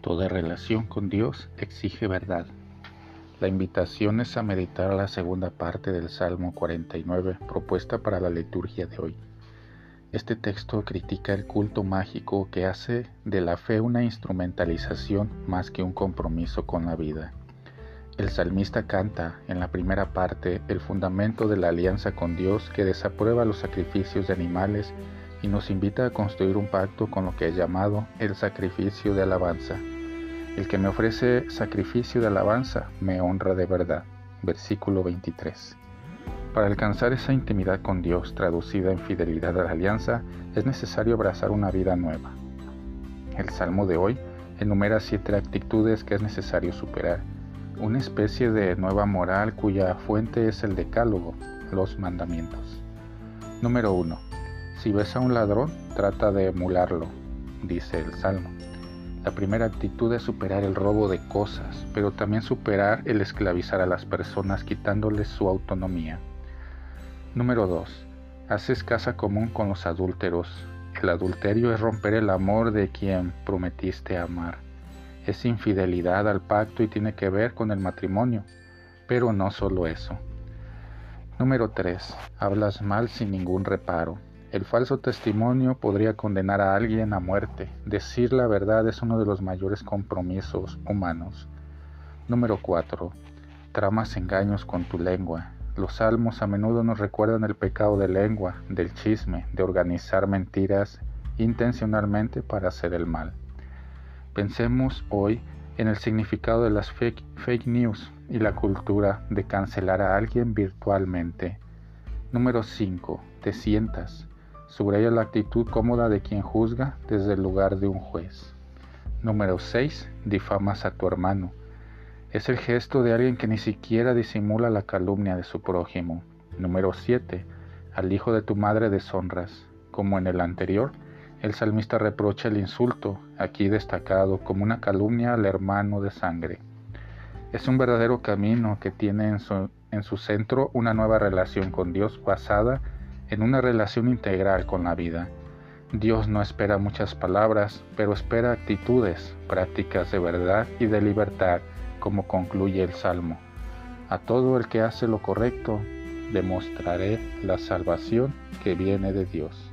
Toda relación con Dios exige verdad. La invitación es a meditar la segunda parte del Salmo 49 propuesta para la liturgia de hoy. Este texto critica el culto mágico que hace de la fe una instrumentalización más que un compromiso con la vida. El salmista canta en la primera parte el fundamento de la alianza con Dios que desaprueba los sacrificios de animales y nos invita a construir un pacto con lo que es llamado el sacrificio de alabanza. El que me ofrece sacrificio de alabanza me honra de verdad. Versículo 23. Para alcanzar esa intimidad con Dios traducida en fidelidad a la alianza, es necesario abrazar una vida nueva. El Salmo de hoy enumera siete actitudes que es necesario superar una especie de nueva moral cuya fuente es el decálogo, los mandamientos. Número 1. Si ves a un ladrón, trata de emularlo, dice el Salmo. La primera actitud es superar el robo de cosas, pero también superar el esclavizar a las personas quitándoles su autonomía. Número 2. Haces casa común con los adúlteros. El adulterio es romper el amor de quien prometiste amar es infidelidad al pacto y tiene que ver con el matrimonio, pero no solo eso. Número 3. Hablas mal sin ningún reparo. El falso testimonio podría condenar a alguien a muerte. Decir la verdad es uno de los mayores compromisos humanos. Número 4. Tramas engaños con tu lengua. Los salmos a menudo nos recuerdan el pecado de lengua, del chisme, de organizar mentiras intencionalmente para hacer el mal. Pensemos hoy en el significado de las fake, news y la cultura de cancelar a alguien virtualmente. Número 5. Te sientas. Subraya la actitud cómoda de quien juzga desde el lugar de un juez. Número 6. Difamas a tu hermano. Es el gesto de alguien que ni siquiera disimula la calumnia de su prójimo. Número 7. Al hijo de tu madre deshonras. Como en el anterior, el salmista reprocha el insulto, aquí destacado como una calumnia al hermano de sangre. Es un verdadero camino que tiene en su, en centro una nueva relación con Dios basada en una relación integral con la vida. Dios no espera muchas palabras, pero espera actitudes, prácticas de verdad y de libertad, como concluye el Salmo. A todo el que hace lo correcto, demostraré la salvación que viene de Dios.